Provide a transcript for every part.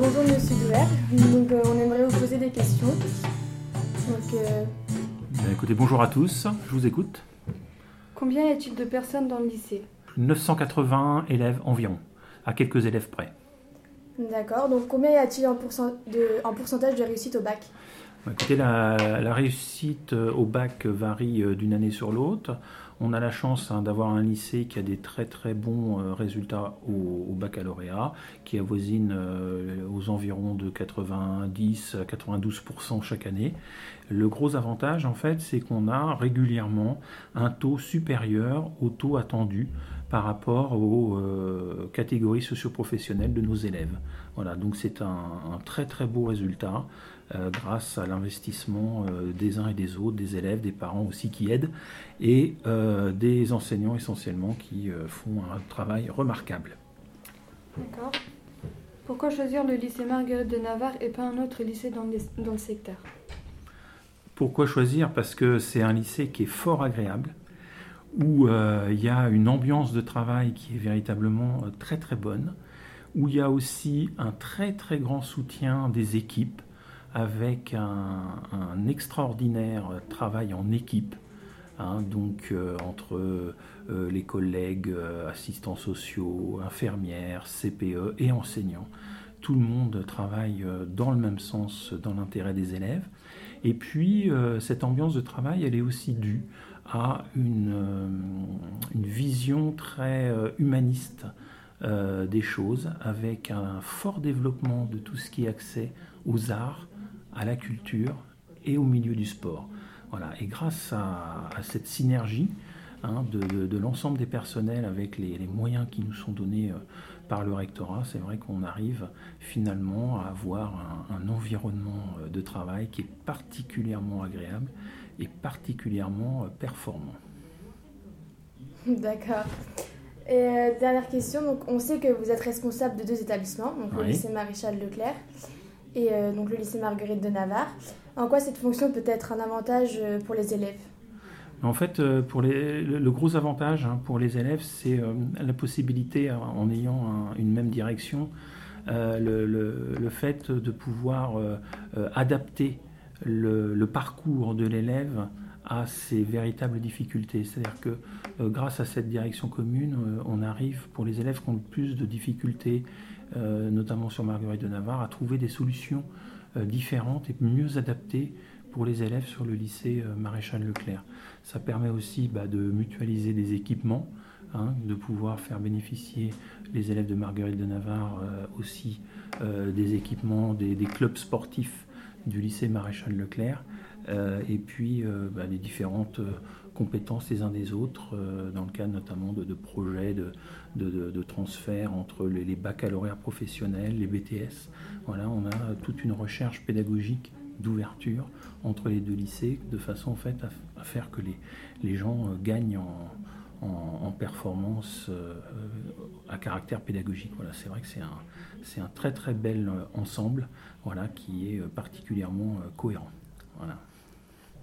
bonjour Monsieur Douer. Donc, euh, on aimerait vous poser des questions. Donc, euh, Ben, écoutez, bonjour à tous, je vous écoute. combien y a-t-il de personnes dans le lycée? 980 élèves environ, à quelques élèves près. D'accord. Donc, combien y a-t-il en, pourcent- de- en pourcentage de réussite au bac? Écoutez, la, la réussite euh, au bac varie euh, d'une année sur l'autre. On a la chance hein, d'avoir un lycée qui a des très très bons euh, résultats au, au baccalauréat, qui avoisine euh, aux environs de 90 à 92% chaque année. Le gros avantage, en fait, c'est qu'on a régulièrement un taux supérieur au taux attendu par rapport aux euh, catégories socioprofessionnelles de nos élèves. Voilà, donc c'est un, un très très beau résultat euh, grâce à l'investissement euh, des uns et des autres, des élèves, des parents aussi qui aident, et euh, des enseignants essentiellement qui font un travail remarquable. D'accord. Pourquoi choisir le lycée Marguerite de Navarre et pas un autre lycée dans le secteur? Pourquoi choisir? Parce que c'est un lycée qui est fort agréable, où euh, il y a une ambiance de travail qui est véritablement euh, très très bonne, où il y a aussi un très très grand soutien des équipes, avec un, extraordinaire travail en équipe, hein, donc euh, entre euh, les collègues, euh, assistants sociaux, infirmières, CPE et enseignants. Tout le monde travaille euh, dans le même sens, dans l'intérêt des élèves. Et puis, euh, cette ambiance de travail, elle est aussi due une, euh, une vision très euh, humaniste euh, des choses, avec un fort développement de tout ce qui est accès aux arts, à la culture et au milieu du sport. Voilà. Et grâce à cette synergie hein, de, de- de l'ensemble des personnels avec les, les moyens qui nous sont donnés euh, par le rectorat, c'est vrai qu'on arrive finalement à avoir un, un environnement euh, de travail qui est particulièrement agréable et particulièrement euh, performant. D'accord. Et euh, dernière question, donc on sait que vous êtes responsable de deux établissements, donc le lycée Maréchal Leclerc et euh, donc le lycée Marguerite de Navarre. En quoi cette fonction peut être un avantage pour les élèves? En fait, euh, pour le, gros avantage hein, pour les élèves, c'est euh, la possibilité, euh, en ayant un- une même direction, le, fait de pouvoir adapter le, parcours de l'élève à ses véritables difficultés. C'est-à-dire que grâce à cette direction commune, on arrive, pour les élèves qui ont le plus de difficultés, notamment sur Marguerite de Navarre, à trouver des solutions différentes et mieux adaptées pour les élèves sur le lycée euh, Maréchal Leclerc. Ça permet aussi bah, de mutualiser des équipements, hein, de pouvoir faire bénéficier les élèves de Marguerite de Navarre euh, aussi euh, des équipements des, clubs sportifs du lycée Maréchal Leclerc, et puis bah, les différentes compétences les uns des autres, dans le cadre notamment de, projets de transfert entre les, les baccalauréats professionnels, les BTS. Voilà, on a toute une recherche pédagogique d'ouverture entre les deux lycées, de façon en fait à, à faire que les, les gens euh, gagnent en, en, en performance euh, à caractère pédagogique. Voilà, c'est vrai que c'est un, c'est un très très bel euh, ensemble, voilà, qui est euh, particulièrement euh, cohérent. Voilà.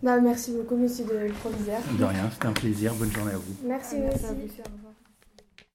Bah, Merci beaucoup, monsieur de le proviseur. De rien, c'était un plaisir. Bonne journée à vous. Merci, Merci à